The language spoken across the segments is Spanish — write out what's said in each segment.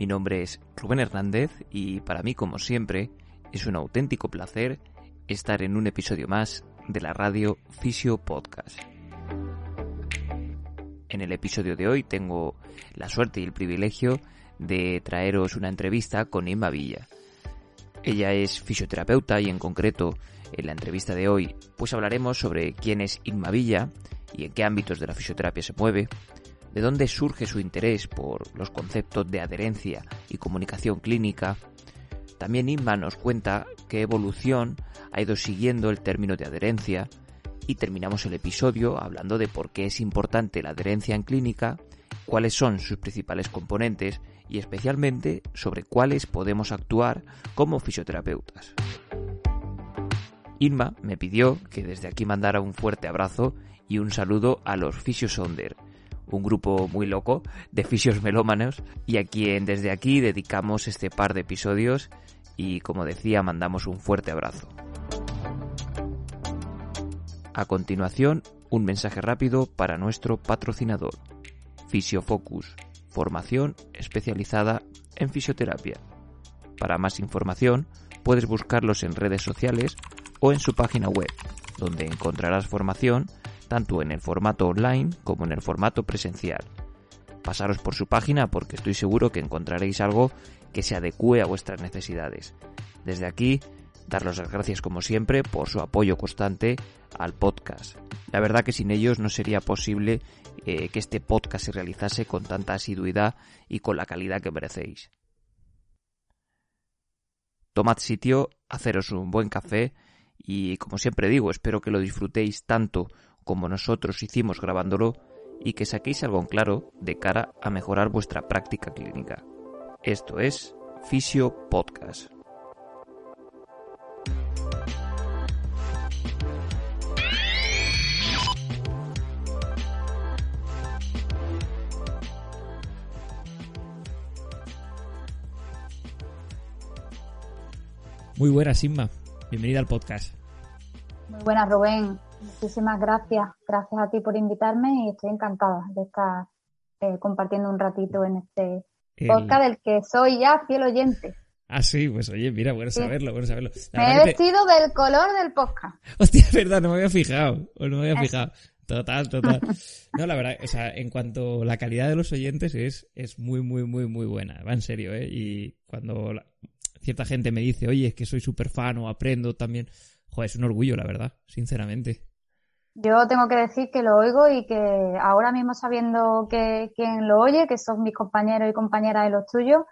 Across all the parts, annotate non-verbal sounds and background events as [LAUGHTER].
Mi nombre es Rubén Hernández y para mí, como siempre, es un auténtico placer estar en un episodio más de la radio Fisio Podcast. En el episodio de hoy tengo la suerte y el privilegio de traeros una entrevista con Inma Villa. Ella es fisioterapeuta y en concreto en la entrevista de hoy pues hablaremos sobre quién es Inma Villa y en qué ámbitos de la fisioterapia se mueve, de dónde surge su interés por los conceptos de adherencia y comunicación clínica. También Inma nos cuenta qué evolución ha ido siguiendo el término de adherencia y terminamos el episodio hablando de por qué es importante la adherencia en clínica, cuáles son sus principales componentes y especialmente sobre cuáles podemos actuar como fisioterapeutas. Inma me pidió que desde aquí mandara un fuerte abrazo y un saludo a los Fisiosonder, un grupo muy loco de fisios melómanos y a quien desde aquí dedicamos este par de episodios y como decía mandamos un fuerte abrazo. A continuación, un mensaje rápido para nuestro patrocinador, Fisiofocus, formación especializada en fisioterapia. Para más información, puedes buscarlos en redes sociales o en su página web, donde encontrarás formación tanto en el formato online como en el formato presencial. Pasaros por su página porque estoy seguro que encontraréis algo que se adecue a vuestras necesidades. Desde aquí, daros las gracias como siempre por su apoyo constante al podcast. La verdad que sin ellos no sería posible eh, que este podcast se realizase con tanta asiduidad y con la calidad que merecéis. Tomad sitio, haceros un buen café y como siempre digo, espero que lo disfrutéis tanto como nosotros hicimos grabándolo y que saquéis algo en claro de cara a mejorar vuestra práctica clínica. Esto es Fisio Podcast. Muy buenas, Inma. Bienvenida al podcast. Muy buenas, Rubén. Muchísimas gracias. Gracias a ti por invitarme y estoy encantada de estar eh, compartiendo un ratito en este podcast del que soy ya fiel oyente. [LAUGHS] Ah, sí, pues oye, mira, bueno saberlo, bueno saberlo. me he vestido del color del podcast. [LAUGHS] Hostia, es verdad, no me había fijado. O no me había fijado. Total, total. [LAUGHS] No, la verdad, o sea, en cuanto a la calidad de los oyentes es, es muy, muy, muy, muy buena. Va en serio, ¿eh? Y cuando cierta gente me dice, oye, es que soy súper fan o aprendo también, joder, es un orgullo, la verdad, sinceramente. Yo tengo que decir que lo oigo y que ahora mismo sabiendo que quien lo oye, que son mis compañeros y compañeras de los tuyos,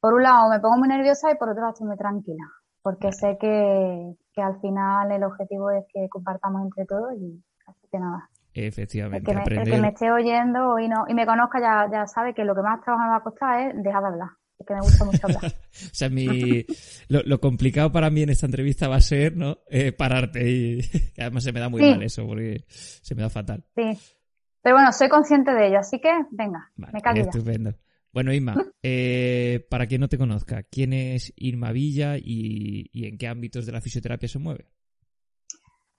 por un lado me pongo muy nerviosa y por otro lado estoy muy tranquila, porque sé que, al final el objetivo es que compartamos entre todos y así que nada. Efectivamente. El que me, que me esté oyendo y, no, y me conozca ya, ya sabe que lo que más trabajo me va a costar es dejar de hablar que me gusta mucho hablar. [LAUGHS] o sea, mi, lo, complicado para mí en esta entrevista va a ser, ¿no? Eh, pararte y además se me da muy mal eso porque se me da fatal. Sí. Pero bueno, soy consciente de ello, así que venga, me callo Estupendo. Bueno, Irma, [LAUGHS] eh, para quien no te conozca, ¿quién es Irma Villa y, y, en qué ámbitos de la fisioterapia se mueve?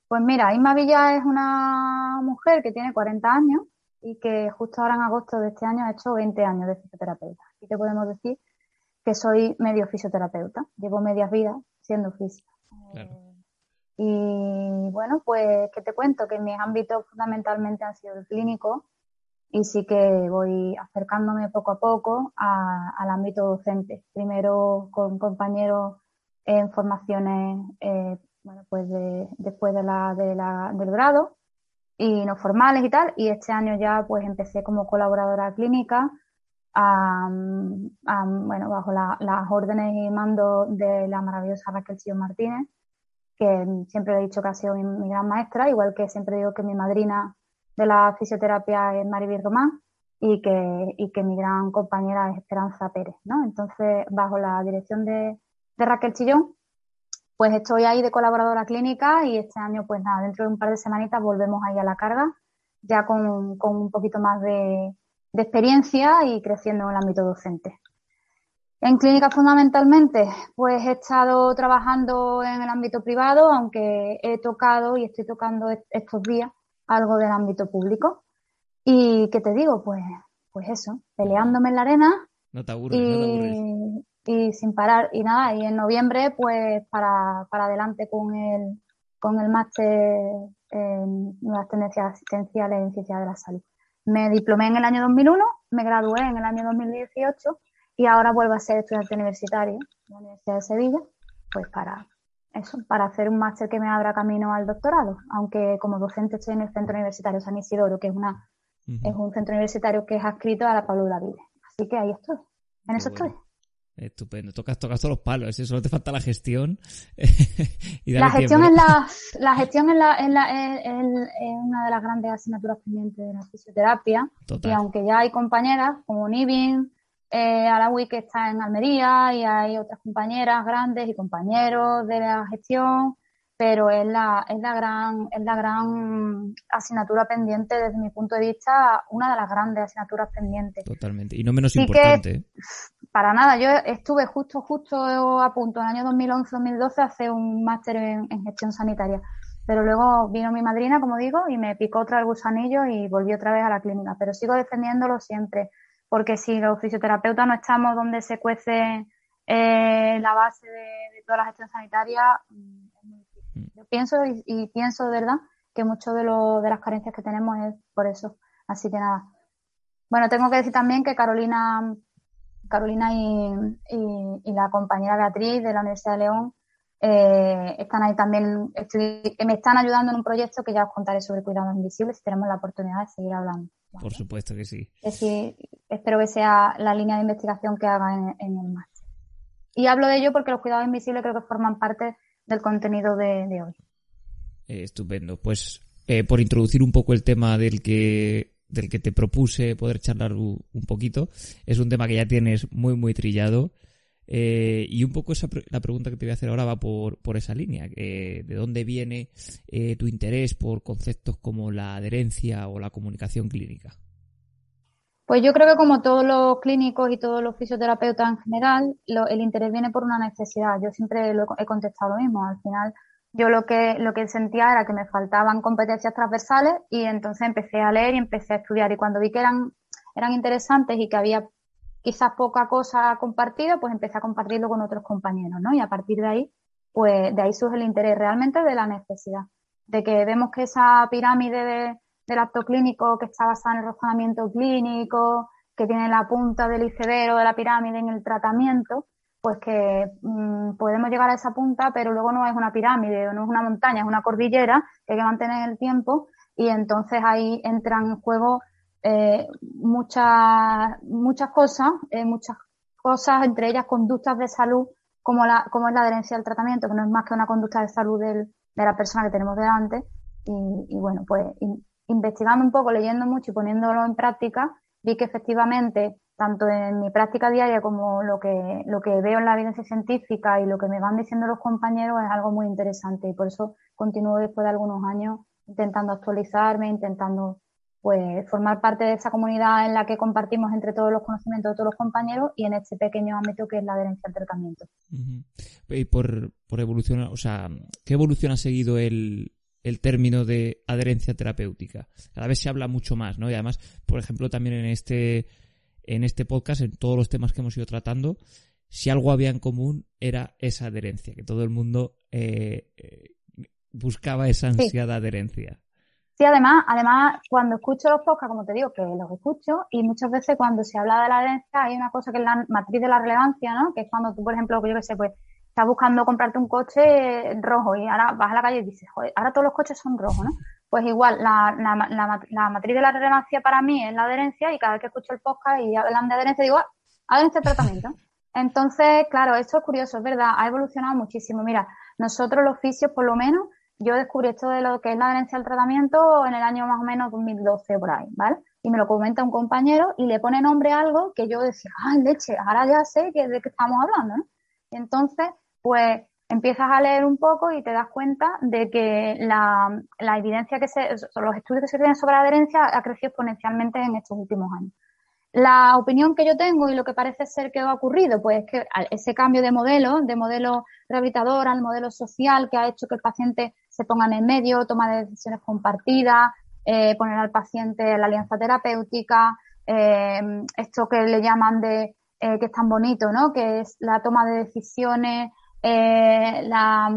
Pues mira, Irma Villa es una mujer que tiene 40 años y que justo ahora en agosto de este año ha hecho 20 años de fisioterapeuta. Que podemos decir que soy medio fisioterapeuta. Llevo medias vidas siendo fisio. y bueno, pues, ¿qué te cuento? Que mis ámbitos fundamentalmente han sido el clínico y sí que voy acercándome poco a poco al ámbito docente. Primero con compañeros en formaciones, eh, bueno, pues después de la, de la, del grado y no formales y tal. Y este año ya pues empecé como colaboradora clínica, bueno, bajo las órdenes y mando de la maravillosa Raquel Chillo Martínez, que siempre he dicho que ha sido mi, gran maestra, igual que siempre digo que mi madrina de la fisioterapia es Maribel Román y que, y que mi gran compañera es Esperanza Pérez, ¿no? Entonces, bajo la dirección de, de Raquel Chillón, pues estoy ahí de colaboradora clínica y este año, pues nada, dentro de un par de semanitas volvemos ahí a la carga, ya con, un poquito más de, experiencia y creciendo en el ámbito docente. En clínica fundamentalmente, pues he estado trabajando en el ámbito privado, aunque he tocado y estoy tocando estos días algo del ámbito público. Y qué te digo, pues, pues eso, peleándome en la arena. No te aburres, no te aburres y sin parar. Y nada, y en noviembre, pues para, para adelante con el, con el máster en nuevas tendencias asistenciales en ciencia de la salud. Me diplomé en el año 2001, me gradué en el año 2018 y ahora vuelvo a ser estudiante universitario en la Universidad de Sevilla, pues para eso, para hacer un máster que me abra camino al doctorado, aunque como docente estoy en el Centro Universitario San Isidoro, que es una es un centro universitario que es adscrito a la Pablo Davide. Así que ahí estoy, en eso estoy. Estupendo, tocas, tocas todos los palos, ¿eh? solo te falta la gestión. [LAUGHS] la gestión es la, [LAUGHS] la gestión es, la, es, la, es, una de las grandes asignaturas pendientes de la fisioterapia. Y aunque ya hay compañeras como Nibin, eh, Alawi que está en Almería y hay otras compañeras grandes y compañeros de la gestión, pero es la, es la gran, es la gran asignatura pendiente desde mi punto de vista, una de las grandes asignaturas pendientes. Totalmente, y no menos importante. ¿eh? Para nada, yo estuve justo, justo a punto en el año 2011-2012 a hacer un máster en, gestión sanitaria. Pero luego vino mi madrina, como digo, y me picó otra el gusanillo y volví otra vez a la clínica. Pero sigo defendiéndolo siempre, porque si los fisioterapeutas no estamos donde se cuece eh, la base de, toda la gestión sanitaria, mm, es muy difícil. Mm. Yo pienso y, pienso de verdad que mucho de, lo, de las carencias que tenemos es por eso. Así que nada. Bueno, tengo que decir también que Carolina Carolina y, la compañera Beatriz de la Universidad de León eh, están ahí también, me están ayudando en un proyecto que ya os contaré sobre cuidados invisibles si tenemos la oportunidad de seguir hablando. Por supuesto que sí. espero que sea la línea de investigación que haga en, el máster. Y hablo de ello porque los cuidados invisibles creo que forman parte del contenido de, hoy. Eh, estupendo. Pues eh, por introducir un poco el tema del que del que te propuse poder charlar un poquito. Es un tema que ya tienes muy, muy trillado. Eh, y un poco esa, la pregunta que te voy a hacer ahora va por, por esa línea. ¿De dónde viene eh, tu interés por conceptos como la adherencia o la comunicación clínica? Pues yo creo que como todos los clínicos y todos los fisioterapeutas en general, el interés viene por una necesidad. Yo siempre lo he contestado lo mismo. Al final, yo lo que, lo que sentía era que me faltaban competencias transversales y entonces empecé a leer y empecé a estudiar. Y cuando vi que eran, eran interesantes y que había quizás poca cosa compartida, pues empecé a compartirlo con otros compañeros, ¿no? Y a partir de ahí, pues de ahí surge el interés realmente de la necesidad. De que vemos que esa pirámide del acto clínico que está basada en el razonamiento clínico, que tiene la punta del iceberg de la pirámide en el tratamiento, pues que mm, podemos llegar a esa punta, pero luego no es una pirámide, no es una montaña, es una cordillera que hay que mantener en el tiempo y entonces ahí entran en juego eh, muchas, muchas cosas, eh, muchas cosas, entre ellas conductas de salud, como, la, como es la adherencia al tratamiento, que no es más que una conducta de salud de la persona que tenemos delante. Y, y bueno, pues investigando un poco, leyendo mucho y poniéndolo en práctica, vi que efectivamente tanto en mi práctica diaria como lo que, lo que veo en la evidencia científica y lo que me van diciendo los compañeros es algo muy interesante y por eso continúo después de algunos años intentando actualizarme, intentando pues formar parte de esa comunidad en la que compartimos entre todos los conocimientos de todos los compañeros y en este pequeño ámbito que es la adherencia al tratamiento. Y por, por evolución, o sea, ¿qué evolución ha seguido el, el término de adherencia terapéutica? Cada vez se habla mucho más, ¿no? Y además, por ejemplo, también en este en este podcast, en todos los temas que hemos ido tratando, si algo había en común era esa adherencia, que todo el mundo eh, eh, buscaba esa ansiada adherencia. Sí, además, además, cuando escucho los podcasts, como te digo, que los escucho, y muchas veces cuando se habla de la adherencia hay una cosa que es la matriz de la relevancia, ¿no? Que es cuando tú, por ejemplo, yo qué sé, pues, estás buscando comprarte un coche rojo y ahora vas a la calle y dices, joder, ahora todos los coches son rojos, ¿no? Pues igual, la, la, matriz de la relevancia para mí es la adherencia y cada vez que escucho el podcast y hablan de adherencia digo, ah, adherencia al tratamiento. Entonces, claro, esto es curioso, es verdad, ha evolucionado muchísimo. Mira, nosotros los fisios, por lo menos, yo descubrí esto de lo que es la adherencia al tratamiento en el año más o menos 2012 por ahí, ¿vale? Y me lo comenta un compañero y le pone nombre a algo que yo decía, ay, leche, ahora ya sé de qué estamos hablando, ¿no? Entonces, pues empiezas a leer un poco y te das cuenta de que la, la evidencia que se, los estudios que se tienen sobre adherencia ha crecido exponencialmente en estos últimos años. La opinión que yo tengo y lo que parece ser que ha ocurrido, pues es que ese cambio de modelo, de modelo rehabilitador al modelo social que ha hecho que el paciente se ponga en el medio, toma de decisiones compartidas, eh, poner al paciente la alianza terapéutica, eh, esto que le llaman de, eh, que es tan bonito, ¿no? Que es la toma de decisiones, la,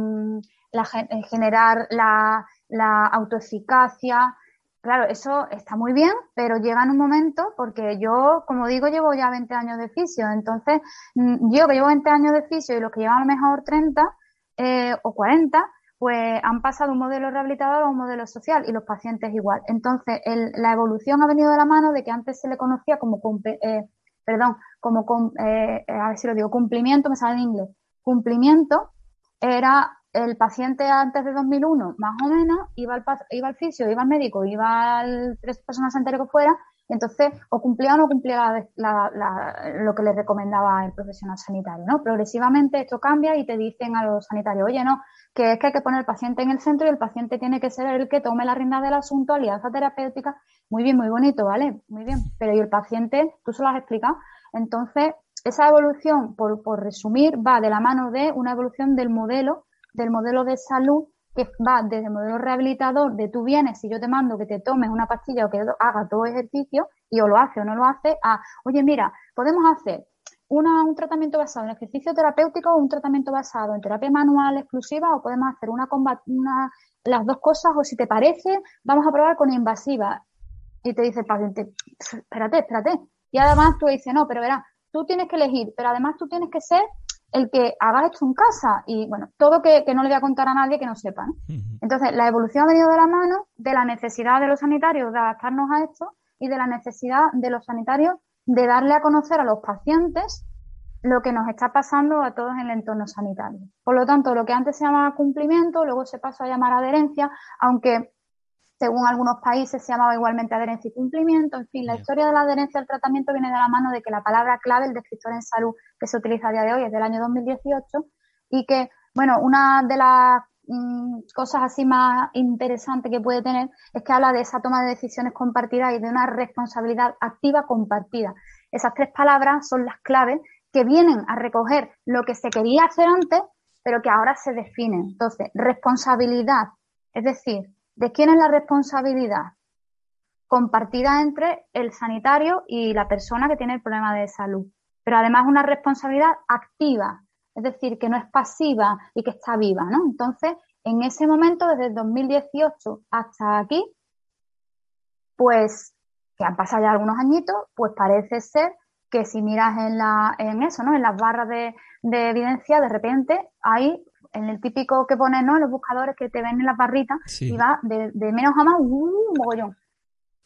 la, generar la, la autoeficacia, Claro, eso está muy bien, pero llega en un momento, porque yo, como digo, llevo ya 20 años de fisio, entonces mm, yo que llevo 20 años de fisio y los que llevan a lo mejor 30 eh, o 40, pues han pasado un modelo rehabilitador a un modelo social y los pacientes igual. Entonces, la evolución ha venido de la mano de que antes se le conocía como, eh, perdón, como, eh, a ver si lo digo, cumplimiento, me sale en inglés, cumplimiento era el paciente antes de 2001, más o menos, iba al, iba al fisio, iba al médico, iba al tres personas sanitarias que fuera, entonces o cumplía o no cumplía lo que le recomendaba el profesional sanitario, ¿no? Progresivamente esto cambia y te dicen a los sanitarios, oye, no, que es que hay que poner al paciente en el centro y el paciente tiene que ser el que tome la rienda del asunto, alianza terapéutica, muy bien, muy bonito, ¿vale? Muy bien, pero ¿y el paciente? Tú se lo has explicado. Entonces, esa evolución, por, por resumir, va de la mano de una evolución del modelo del modelo de salud que va desde el modelo rehabilitador de tú vienes, si yo te mando que te tomes una pastilla o que hagas todo ejercicio y o lo hace o no lo hace, a, oye, mira, podemos hacer una, un tratamiento basado en ejercicio terapéutico o un tratamiento basado en terapia manual exclusiva o podemos hacer una, una las dos cosas o si te parece, vamos a probar con invasiva. Y te dice el paciente, espérate, espérate. Y además tú dices, no, pero verás, tú tienes que elegir, pero además tú tienes que ser el que hagas esto en casa y bueno, todo que, no le voy a contar a nadie que no sepa. Entonces, la evolución ha venido de la mano de la necesidad de los sanitarios de adaptarnos a esto y de la necesidad de los sanitarios de darle a conocer a los pacientes lo que nos está pasando a todos en el entorno sanitario. Por lo tanto, lo que antes se llamaba cumplimiento, luego se pasó a llamar adherencia, aunque según algunos países se llamaba igualmente adherencia y cumplimiento. En fin, la historia de la adherencia al tratamiento viene de la mano de que la palabra clave, el descriptor en salud que se utiliza a día de hoy es del año 2018 y que, bueno, una de las mm, cosas así más interesantes que puede tener es que habla de esa toma de decisiones compartida y de una responsabilidad activa compartida. Esas tres palabras son las claves que vienen a recoger lo que se quería hacer antes, pero que ahora se definen. Entonces, responsabilidad, es decir, ¿De quién es la responsabilidad? Compartida entre el sanitario y la persona que tiene el problema de salud. Pero además una responsabilidad activa, es decir, que no es pasiva y que está viva, ¿no? Entonces, en ese momento, desde el 2018 hasta aquí, pues, que han pasado ya algunos añitos, pues parece ser que si miras en la, en eso, ¿no? En las barras de, de evidencia, de repente hay en el típico que pones, ¿no? Los buscadores que te ven en la barrita y va de, menos a más, un mogollón.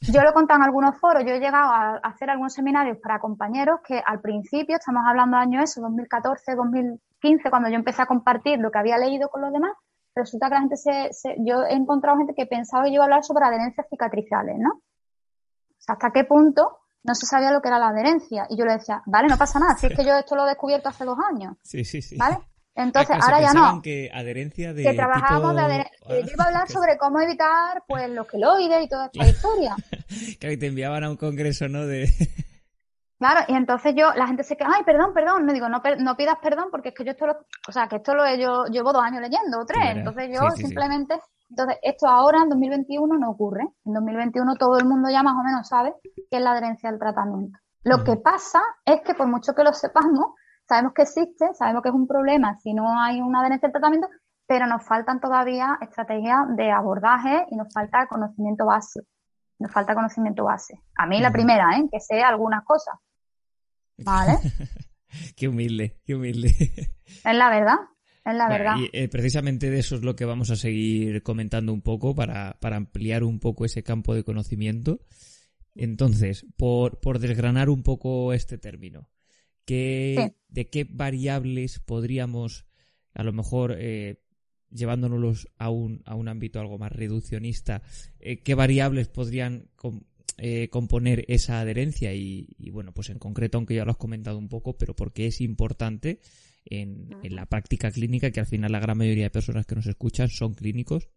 Yo lo he contado en algunos foros, yo he llegado a hacer algunos seminarios para compañeros que al principio, estamos hablando de años eso, 2014, 2015, cuando yo empecé a compartir lo que había leído con los demás, resulta que la gente se, yo he encontrado gente que pensaba que yo iba a hablar sobre adherencias cicatrizales, ¿no? O sea, hasta qué punto no se sabía lo que era la adherencia. Y yo le decía, vale, no pasa nada, si es que yo esto lo he descubierto hace dos años. Sí, sí, sí. ¿Vale? Entonces, ahora ya no. Que adherencia de. Que trabajábamos de adherencia. Yo iba a [LAUGHS] hablar sobre cómo evitar, pues, los queloides y toda esta historia. [LAUGHS] que te enviaban a un congreso, ¿no? De. [LAUGHS] Claro, y entonces yo, la gente se queda, ay, perdón, perdón, no digo, no, no pidas perdón porque es que yo esto lo, o sea, que esto lo he, yo llevo dos años leyendo, o tres, entonces yo simplemente, entonces esto ahora en 2021 no ocurre, en 2021 todo el mundo ya más o menos sabe qué es la adherencia al tratamiento. Lo que pasa es que por mucho que lo sepamos, sabemos que existe, sabemos que es un problema si no hay una adherencia al tratamiento, pero nos faltan todavía estrategias de abordaje y nos falta conocimiento base. Nos falta conocimiento base. A mí la primera, ¿eh? que sé algunas cosas. ¿Vale? [LAUGHS] qué humilde, qué humilde. es la verdad. Es la verdad. Y eh, precisamente de eso es lo que vamos a seguir comentando un poco para, para ampliar un poco ese campo de conocimiento. Entonces, por, por desgranar un poco este término, ¿qué, ¿de qué variables podríamos, a lo mejor eh, llevándonos a un, a un ámbito algo más reduccionista, eh, qué variables podrían eh, componer esa adherencia? Y, y, bueno, pues en concreto, aunque ya lo has comentado un poco, pero porque es importante en, en la práctica clínica, que al final la gran mayoría de personas que nos escuchan son clínicos.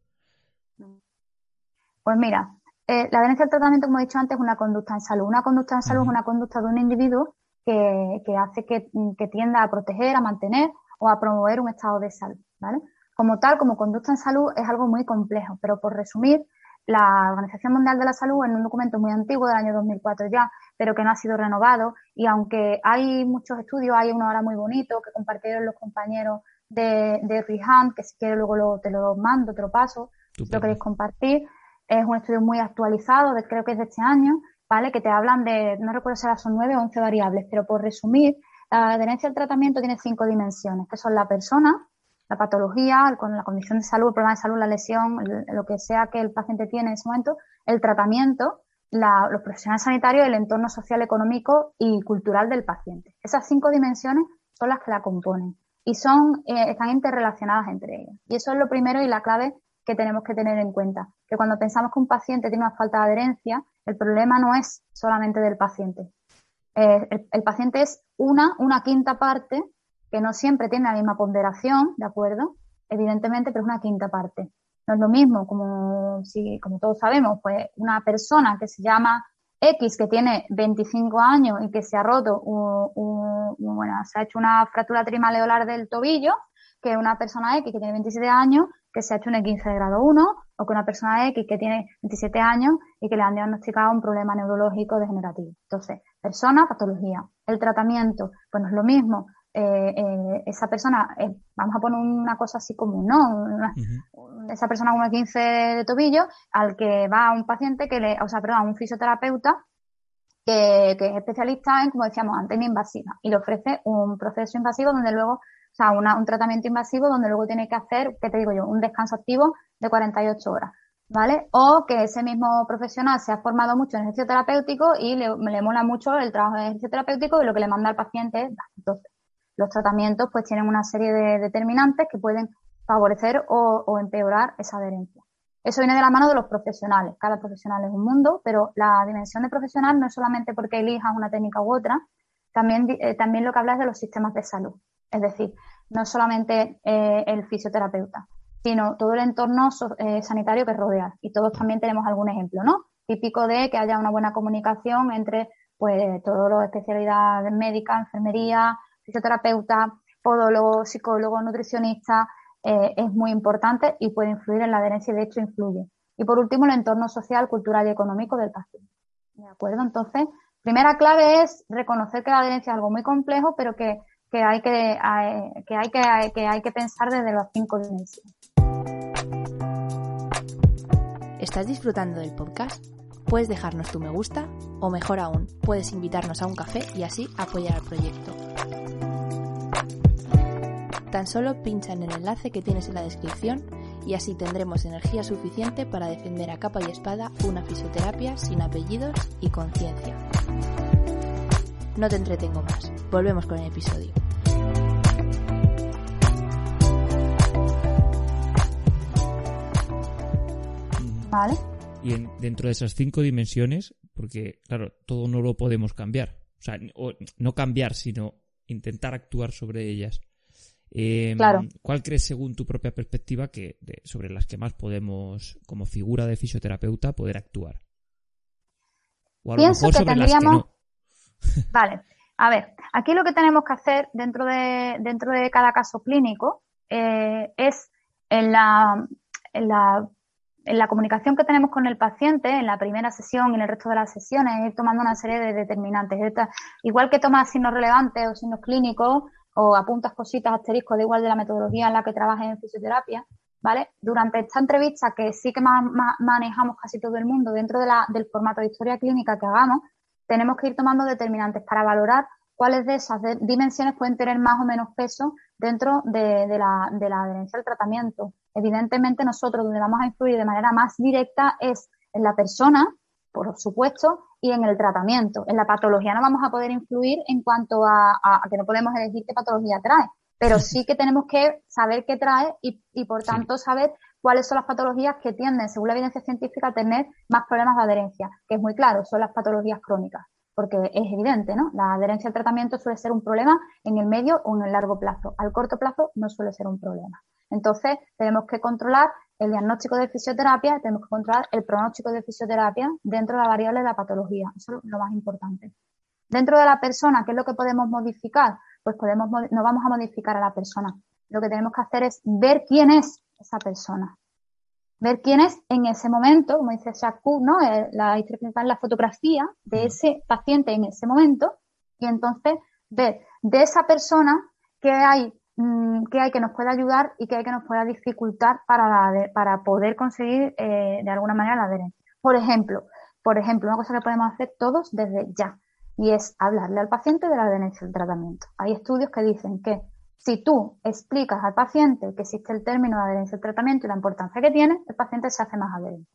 Pues mira, eh, la adherencia al tratamiento, como he dicho antes, es una conducta en salud. Una conducta en salud es una conducta de un individuo que, que hace que, que, tienda a proteger, a mantener o a promover un estado de salud, ¿vale? Como tal, como conducta en salud es algo muy complejo, pero por resumir, la Organización Mundial de la Salud, en un documento muy antiguo del año 2004 ya, pero que no ha sido renovado, y aunque hay muchos estudios, hay uno ahora muy bonito que compartieron los compañeros de, de Rihan, que si quieres luego lo, te lo mando, te lo paso, si lo queréis compartir, es un estudio muy actualizado, de, creo que es de este año, ¿vale? Que te hablan de, no recuerdo si son nueve o once variables, pero por resumir, la adherencia al tratamiento tiene cinco dimensiones, que son la persona, la patología, con la condición de salud, el problema de salud, la lesión, lo que sea que el paciente tiene en ese momento, el tratamiento, los profesionales sanitarios, el entorno social, económico y cultural del paciente. Esas cinco dimensiones son las que la componen y son, eh, están interrelacionadas entre ellas. Y eso es lo primero y la clave que tenemos que tener en cuenta. Que cuando pensamos que un paciente tiene una falta de adherencia, el problema no es solamente del paciente. Eh, el, paciente es una, una quinta parte que no siempre tiene la misma ponderación, ¿de acuerdo? Evidentemente, pero es una quinta parte. No es lo mismo, como, si, como todos sabemos, pues una persona que se llama X, que tiene 25 años y que se ha roto, un, bueno, se ha hecho una fractura trimaleolar del tobillo, que una persona X que tiene 27 años que se ha hecho un E15 de grado 1 o que una persona X que tiene 27 años y que le han diagnosticado un problema neurológico degenerativo. Entonces, persona, patología. El tratamiento, pues no es lo mismo. Eh, eh, esa persona, eh, vamos a poner una cosa así común, ¿no? Esa persona con un 15 de tobillo al que va a un paciente que le, o sea, perdón, a un fisioterapeuta que, que, es especialista en, como decíamos antes, en invasiva y le ofrece un proceso invasivo donde luego o sea, una, un tratamiento invasivo donde luego tiene que hacer, ¿qué te digo yo? Un descanso activo de 48 horas, ¿vale? O que ese mismo profesional se ha formado mucho en ejercicio terapéutico y le, mola mucho el trabajo de ejercicio terapéutico y lo que le manda al paciente es, entonces, los tratamientos pues tienen una serie de determinantes que pueden favorecer o, o empeorar esa adherencia. Eso viene de la mano de los profesionales. Cada profesional es un mundo, pero la dimensión de profesional no es solamente porque elijas una técnica u otra, también, eh, también lo que habla es de los sistemas de salud. Es decir, no solamente eh, el fisioterapeuta, sino todo el entorno eh, sanitario que rodea. Y todos también tenemos algún ejemplo, ¿no? Típico de que haya una buena comunicación entre pues todos los especialidades médicas, enfermería, fisioterapeuta, podólogo, psicólogo, nutricionista, eh, es muy importante y puede influir en la adherencia y de hecho influye. Y por último, el entorno social, cultural y económico del paciente. ¿De acuerdo? Entonces, primera clave es reconocer que la adherencia es algo muy complejo, pero que que hay que, que, hay que, que hay que pensar desde los cinco dimensiones. ¿Estás disfrutando del podcast? Puedes dejarnos tu me gusta o mejor aún, puedes invitarnos a un café y así apoyar al proyecto. Tan solo pincha en el enlace que tienes en la descripción y así tendremos energía suficiente para defender a capa y espada una fisioterapia sin apellidos y conciencia. No te entretengo más. Volvemos con el episodio. Vale. Y dentro de esas cinco dimensiones, porque claro, todo no lo podemos cambiar. O sea, no cambiar, sino intentar actuar sobre ellas. Em, claro. ¿Cuál crees, según tu propia perspectiva, que sobre las que más podemos, como figura de fisioterapeuta, poder actuar? O a lo mejor sobre las que no. [LAUGHS] Vale. A ver, aquí lo que tenemos que hacer dentro de, dentro de cada caso clínico eh, es en la, en, la, en la comunicación que tenemos con el paciente, en la primera sesión y en el resto de las sesiones, ir tomando una serie de determinantes. Igual que tomas signos relevantes o signos clínicos, o apuntas cositas, asteriscos, da igual de la metodología en la que trabajes en fisioterapia, ¿vale? Durante esta entrevista, que sí que manejamos casi todo el mundo dentro de la, del formato de historia clínica que hagamos, tenemos que ir tomando determinantes para valorar cuáles de esas dimensiones pueden tener más o menos peso dentro de, la, de la adherencia al tratamiento. Evidentemente, nosotros donde vamos a influir de manera más directa es en la persona, por supuesto, y en el tratamiento. En la patología no vamos a poder influir en cuanto a, que no podemos elegir qué patología trae, pero sí que tenemos que saber qué trae y, y por tanto saber cuáles son las patologías que tienden, según la evidencia científica, a tener más problemas de adherencia, que es muy claro, son las patologías crónicas, porque es evidente, ¿no? La adherencia al tratamiento suele ser un problema en el medio o en el largo plazo. Al corto plazo no suele ser un problema. Entonces, tenemos que controlar el diagnóstico de fisioterapia, tenemos que controlar el pronóstico de fisioterapia dentro de la variable de la patología. Eso es lo más importante. Dentro de la persona, ¿qué es lo que podemos modificar? Pues podemos, no vamos a modificar a la persona. Lo que tenemos que hacer es ver quién es esa persona. Ver quién es en ese momento, como dice Jacques ¿no? Eh, la interpretar la fotografía de ese paciente en ese momento y entonces ver de esa persona qué hay Mm, que hay que nos pueda ayudar y que hay que nos pueda dificultar para, para poder conseguir eh, de alguna manera la adherencia. Por ejemplo, por ejemplo, una cosa que podemos hacer todos desde ya y es hablarle al paciente de la adherencia al tratamiento. Hay estudios que dicen que si tú explicas al paciente que existe el término de adherencia al tratamiento y la importancia que tiene, el paciente se hace más adherente.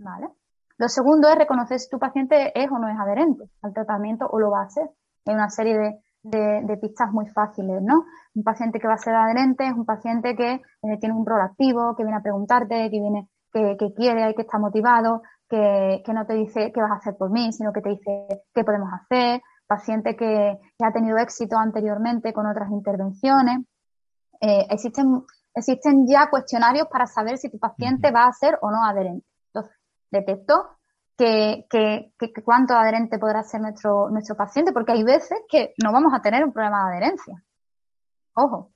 ¿Vale? Lo segundo es reconocer si tu paciente es o no es adherente al tratamiento o lo va a hacer. Hay una serie de de, pistas muy fáciles, ¿no? Un paciente que va a ser adherente es un paciente que eh, tiene un rol activo, que viene a preguntarte, que viene, que, quiere y que está motivado, que, no te dice qué vas a hacer por mí, sino que te dice qué podemos hacer, paciente que, ha tenido éxito anteriormente con otras intervenciones. Eh, existen, existen ya cuestionarios para saber si tu paciente va a ser o no adherente. Entonces, detecto que, que, que, cuánto adherente podrá ser nuestro, nuestro paciente, porque hay veces que no vamos a tener un problema de adherencia. Ojo,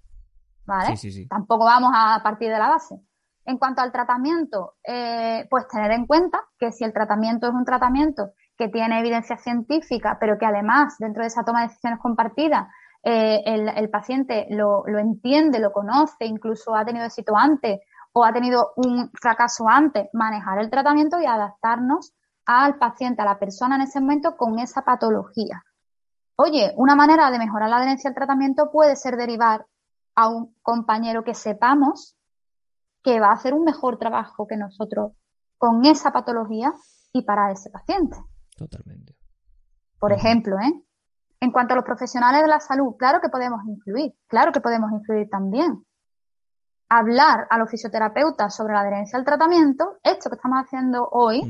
¿vale? Tampoco vamos a partir de la base. En cuanto al tratamiento, eh, pues tener en cuenta que si el tratamiento es un tratamiento que tiene evidencia científica, pero que además dentro de esa toma de decisiones compartida eh, el, paciente lo, lo entiende, lo conoce, incluso ha tenido éxito antes o ha tenido un fracaso antes, manejar el tratamiento y adaptarnos al paciente, a la persona en ese momento con esa patología. Oye, una manera de mejorar la adherencia al tratamiento puede ser derivar a un compañero que sepamos que va a hacer un mejor trabajo que nosotros con esa patología y para ese paciente. Totalmente. Por ejemplo, ¿eh? En cuanto a los profesionales de la salud, claro que podemos influir, claro que podemos influir también. Hablar a los fisioterapeutas sobre la adherencia al tratamiento, esto que estamos haciendo hoy,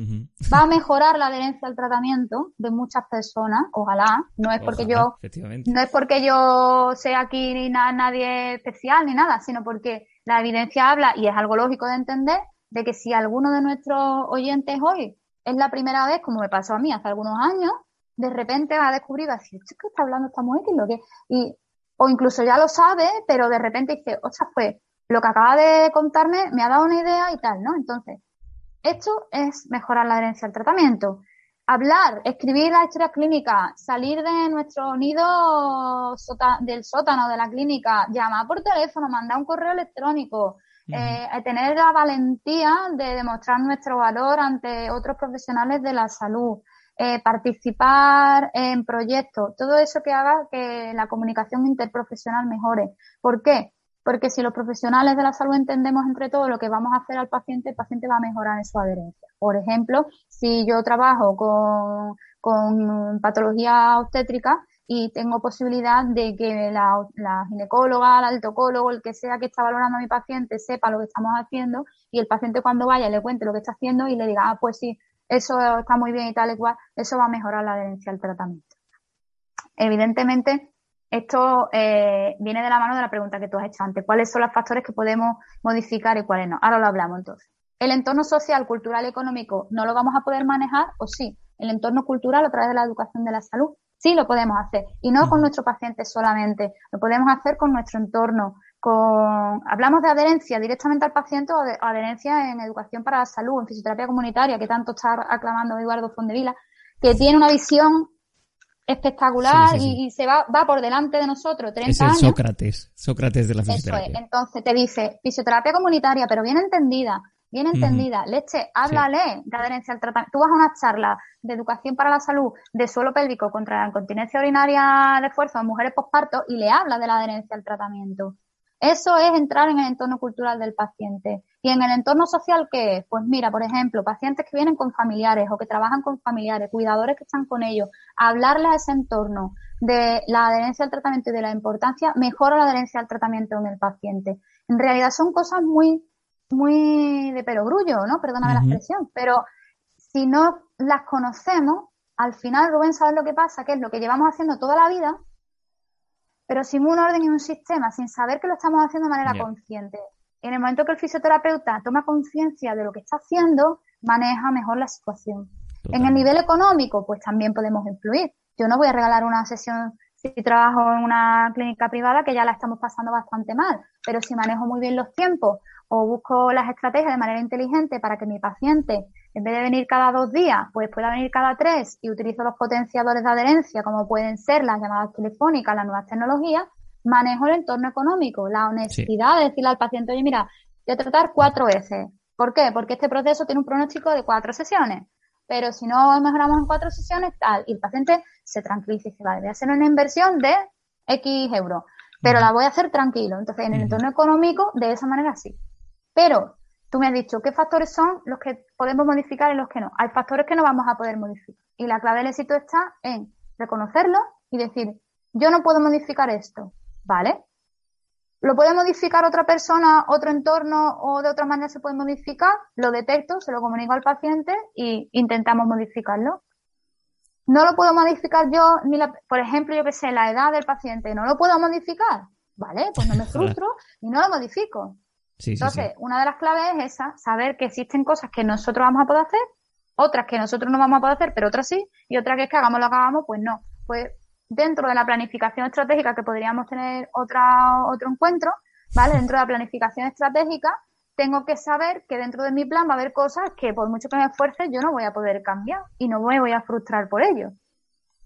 va a [LAUGHS] mejorar la adherencia al tratamiento de muchas personas, ojalá, no es porque yo no es porque yo sea aquí ni nadie especial ni nada, sino porque la evidencia habla y es algo lógico de entender de que si alguno de nuestros oyentes hoy es la primera vez, como me pasó a mí hace algunos años, de repente va a descubrir, va a decir, ¿qué está hablando esta mujer? Lo que? Y, o incluso ya lo sabe, pero de repente dice, ostras, pues lo que acaba de contarme me ha dado una idea y tal, ¿no? Entonces, esto es mejorar la adherencia al tratamiento. Hablar, escribir la historia clínica, salir de nuestro nido del sótano de la clínica, llamar por teléfono, mandar un correo electrónico, eh, tener la valentía de demostrar nuestro valor ante otros profesionales de la salud, eh, participar en proyectos, todo eso que haga que la comunicación interprofesional mejore. ¿Por qué? porque si los profesionales de la salud entendemos entre todos lo que vamos a hacer al paciente, el paciente va a mejorar en su adherencia. Por ejemplo, si yo trabajo con, con patología obstétrica y tengo posibilidad de que la, ginecóloga, el altocólogo, el que sea que está valorando a mi paciente sepa lo que estamos haciendo y el paciente cuando vaya le cuente lo que está haciendo y le diga, ah, pues sí, eso está muy bien y tal y cual, eso va a mejorar la adherencia al tratamiento. Evidentemente, esto eh, viene de la mano de la pregunta que tú has hecho antes. ¿Cuáles son los factores que podemos modificar y cuáles no? Ahora lo hablamos entonces. ¿El entorno social, cultural y económico no lo vamos a poder manejar o sí? ¿El entorno cultural a través de la educación de la salud? Sí, lo podemos hacer. Y no con nuestros pacientes solamente. Lo podemos hacer con nuestro entorno. Con... Hablamos de adherencia directamente al paciente o de adherencia en educación para la salud, en fisioterapia comunitaria, que tanto está aclamando Eduardo Fondevila, que tiene una visión espectacular Y, se va, va por delante de nosotros 30 es el años. Sócrates, Sócrates de la fisioterapia. Eso es. Entonces te dice fisioterapia comunitaria, pero bien entendida, bien entendida. Leche, háblale de adherencia al tratamiento. Tú vas a una charla de educación para la salud de suelo pélvico contra la incontinencia urinaria de esfuerzo en mujeres posparto y le habla de la adherencia al tratamiento. Eso es entrar en el entorno cultural del paciente. ¿Y en el entorno social qué es? Pues mira, por ejemplo, pacientes que vienen con familiares o que trabajan con familiares, cuidadores que están con ellos, hablarles a ese entorno de la adherencia al tratamiento y de la importancia, mejora la adherencia al tratamiento en el paciente. En realidad son cosas muy, muy de perogrullo, ¿no? Perdóname la expresión, pero si no las conocemos, al final, Rubén, ¿sabes lo que pasa? Que es lo que llevamos haciendo toda la vida, pero sin un orden y un sistema, sin saber que lo estamos haciendo de manera consciente. En el momento que el fisioterapeuta toma conciencia de lo que está haciendo, maneja mejor la situación. En el nivel económico, pues también podemos influir. Yo no voy a regalar una sesión si trabajo en una clínica privada que ya la estamos pasando bastante mal, pero si manejo muy bien los tiempos o busco las estrategias de manera inteligente para que mi paciente en vez de venir cada dos días, pues pueda venir cada tres y utilizo los potenciadores de adherencia, como pueden ser las llamadas telefónicas, las nuevas tecnologías, manejo el entorno económico, la honestidad de decirle al paciente, oye, mira, voy a tratar cuatro veces. ¿Por qué? Porque este proceso tiene un pronóstico de cuatro sesiones. Pero si no mejoramos en cuatro sesiones, tal, y el paciente se tranquiliza y dice, vale, voy a hacer una inversión de X euros, pero la voy a hacer tranquilo. Entonces, en el entorno económico, de esa manera sí. Pero Tú me has dicho qué factores son los que podemos modificar y los que no. Hay factores que no vamos a poder modificar. Y la clave del éxito está en reconocerlo y decir, yo no puedo modificar esto. ¿Vale? ¿Lo puede modificar otra persona, otro entorno o de otra manera se puede modificar? Lo detecto, se lo comunico al paciente y intentamos modificarlo. No lo puedo modificar yo, ni la, por ejemplo, yo que sé, la edad del paciente, no lo puedo modificar. ¿Vale? Pues no me [LAUGHS] frustro y no lo modifico. Entonces, una de las claves es esa, saber que existen cosas que nosotros vamos a poder hacer, otras que nosotros no vamos a poder hacer, pero otras sí, y otras que es que hagamos lo que hagamos, pues no. Pues dentro de la planificación estratégica, que podríamos tener otra, otro encuentro, ¿vale? Dentro de la planificación estratégica, tengo que saber que dentro de mi plan va a haber cosas que por mucho que me esfuerce yo no voy a poder cambiar y no me voy a frustrar por ello.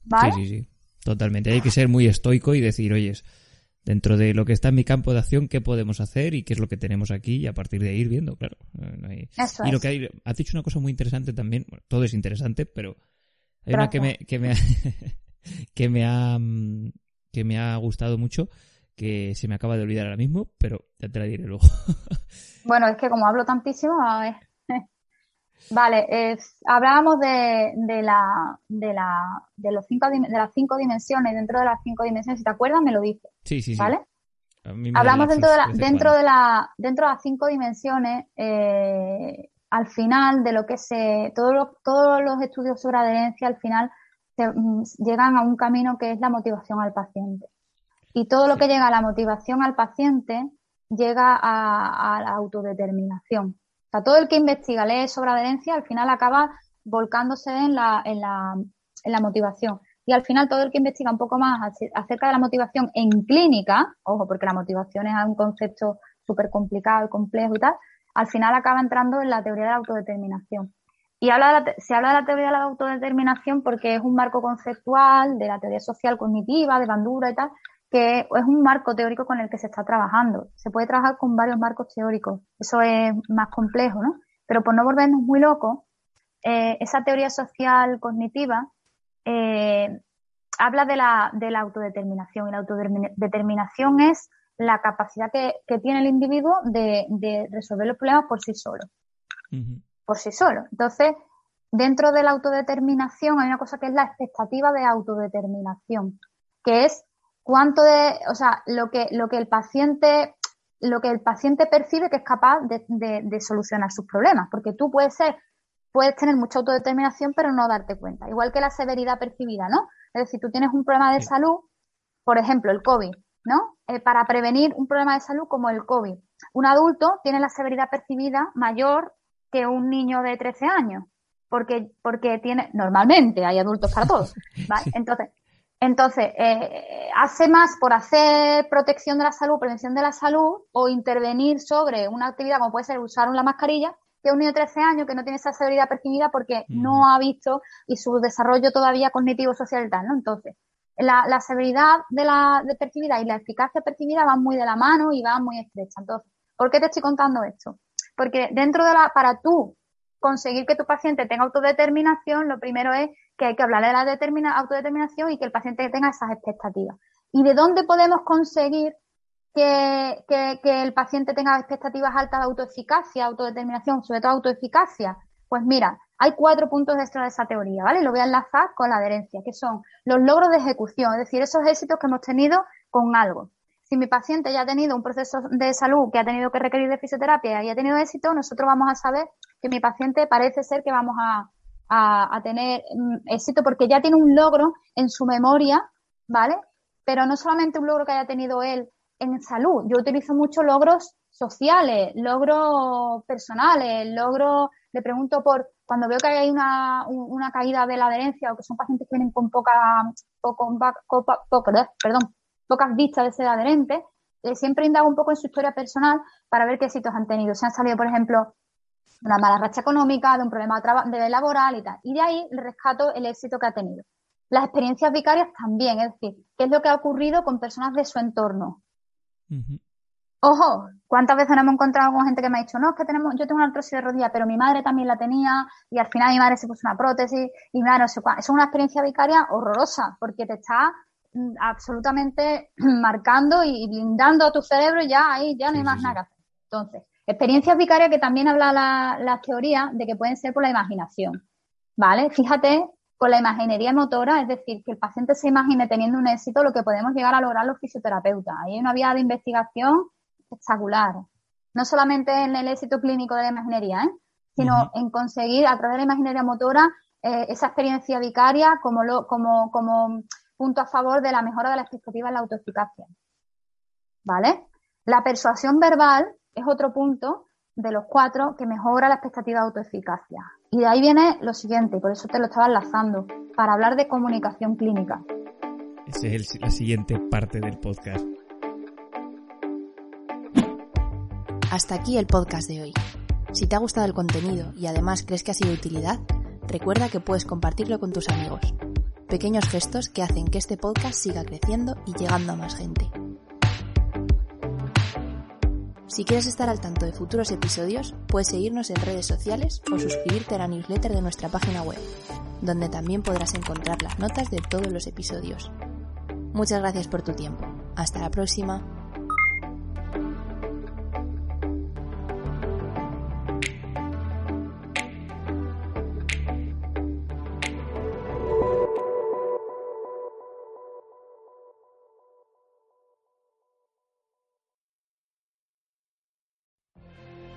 ¿Vale? Sí, sí, sí. Totalmente. Hay que ser muy estoico y decir, oyes, dentro de lo que está en mi campo de acción, qué podemos hacer y qué es lo que tenemos aquí y a partir de ahí ir viendo, claro. Eso y lo que hay, has dicho una cosa muy interesante también, bueno, todo es interesante, pero hay una que me, que me, [LAUGHS] que me ha, que me ha gustado mucho, que se me acaba de olvidar ahora mismo, pero ya te la diré luego. [LAUGHS] bueno, es que como hablo tantísimo, a ver. [LAUGHS] Vale, hablábamos de, de, la, de, la, de, los cinco, de las cinco dimensiones. Dentro de las cinco dimensiones, si te acuerdas, me lo dices. Sí, sí, sí. ¿Vale? Hablamos dentro de, la, dentro, de la, dentro de las cinco dimensiones, eh, al final de lo que se. Todos todos los estudios sobre adherencia, al final, mm, llegan a un camino que es la motivación al paciente. Y todo lo que llega a la motivación al paciente llega a la autodeterminación sea, todo el que investiga, lee sobre adherencia, al final acaba volcándose en la, en la, en la motivación. Y al final todo el que investiga un poco más acerca de la motivación en clínica, ojo, porque la motivación es un concepto súper complicado y complejo y tal, al final acaba entrando en la teoría de la autodeterminación. Y se habla de la teoría de la autodeterminación porque es un marco conceptual de la teoría social cognitiva, de Bandura y tal, que es un marco teórico con el que se está trabajando. Se puede trabajar con varios marcos teóricos, eso es más complejo, ¿no? Pero por no volvernos muy locos, eh, esa teoría social cognitiva eh, habla de la, de la autodeterminación y la autodeterminación es la capacidad que, tiene el individuo de, resolver los problemas por sí solo. Por sí solo. Entonces, dentro de la autodeterminación hay una cosa que es la expectativa de autodeterminación, que es cuánto de, o sea, lo que, lo que el paciente, lo que el paciente percibe que es capaz de, de, solucionar sus problemas, porque tú puedes ser, puedes tener mucha autodeterminación, pero no darte cuenta. Igual que la severidad percibida, ¿no? Es decir, tú tienes un problema de salud, por ejemplo, el COVID, ¿no? Eh, para prevenir un problema de salud como el COVID. Un adulto tiene la severidad percibida mayor que un niño de 13 años, porque, porque tiene, normalmente hay adultos para todos, [LAUGHS] ¿vale? Entonces, entonces, eh, hace más por hacer protección de la salud, prevención de la salud o intervenir sobre una actividad como puede ser usar una mascarilla que un niño de 13 años que no tiene esa severidad percibida porque Mm. no ha visto y su desarrollo todavía cognitivo social y tal, ¿no? Entonces, la, la severidad de la de percibida y la eficacia percibida van muy de la mano y van muy estrechas. Entonces, ¿por qué te estoy contando esto? Porque dentro de la, para tú conseguir que tu paciente tenga autodeterminación, lo primero es que hay que hablar de la determina, autodeterminación y que el paciente tenga esas expectativas. ¿Y de dónde podemos conseguir que, que, que el paciente tenga expectativas altas de autoeficacia, autodeterminación, sobre todo autoeficacia? Pues mira, hay cuatro puntos extra de esa teoría, ¿vale? Lo voy a enlazar con la adherencia, que son los logros de ejecución, es decir, esos éxitos que hemos tenido con algo. Si mi paciente ya ha tenido un proceso de salud que ha tenido que requerir de fisioterapia y ha tenido éxito, nosotros vamos a saber que mi paciente parece ser que vamos a, tener mm, éxito porque ya tiene un logro en su memoria, ¿vale? Pero no solamente un logro que haya tenido él en salud. Yo utilizo mucho logros sociales, logros personales, logros, le pregunto por cuando veo que hay una, un- una caída de la adherencia o que son pacientes que vienen con poca, poco, poca- poca- perdón, pocas vistas de ser adherentes, eh, siempre indago un poco en su historia personal para ver qué éxitos han tenido. Se han salido, por ejemplo, de una mala racha económica, de un problema de, laboral y tal. Y de ahí le rescato el éxito que ha tenido. Las experiencias vicarias también, es decir, qué es lo que ha ocurrido con personas de su entorno. Ojo, ¿cuántas veces nos hemos encontrado con gente que me ha dicho, no, es que tenemos, yo tengo una artrosis de rodilla, pero mi madre también la tenía y al final mi madre se puso una prótesis y madre no sé cuál. Es una experiencia vicaria horrorosa porque te está absolutamente [CLEARS THROAT] marcando y blindando a tu cerebro y ya ahí ya no hay más nada que hacer. Entonces, experiencias vicarias que también habla la, la teoría de que pueden ser por la imaginación. ¿Vale? Fíjate con la imaginería motora, es decir, que el paciente se imagine teniendo un éxito, lo que podemos llegar a lograr los fisioterapeutas. Ahí hay una vía de investigación espectacular. No solamente en el éxito clínico de la imaginería, ¿eh? sino en conseguir a través de la imaginería motora eh, esa experiencia vicaria como, lo, como, como punto a favor de la mejora de la expectativa en la autoeficacia. ¿Vale? La persuasión verbal es otro punto de los cuatro que mejora la expectativa de autoeficacia. Y de ahí viene lo siguiente, y por eso te lo estaba enlazando, para hablar de comunicación clínica. Esa es el- la siguiente parte del podcast. Hasta aquí el podcast de hoy. Si te ha gustado el contenido y además crees que ha sido de utilidad, recuerda que puedes compartirlo con tus amigos. Pequeños gestos que hacen que este podcast siga creciendo y llegando a más gente. Si quieres estar al tanto de futuros episodios, puedes seguirnos en redes sociales o suscribirte a la newsletter de nuestra página web, donde también podrás encontrar las notas de todos los episodios. Muchas gracias por tu tiempo. Hasta la próxima.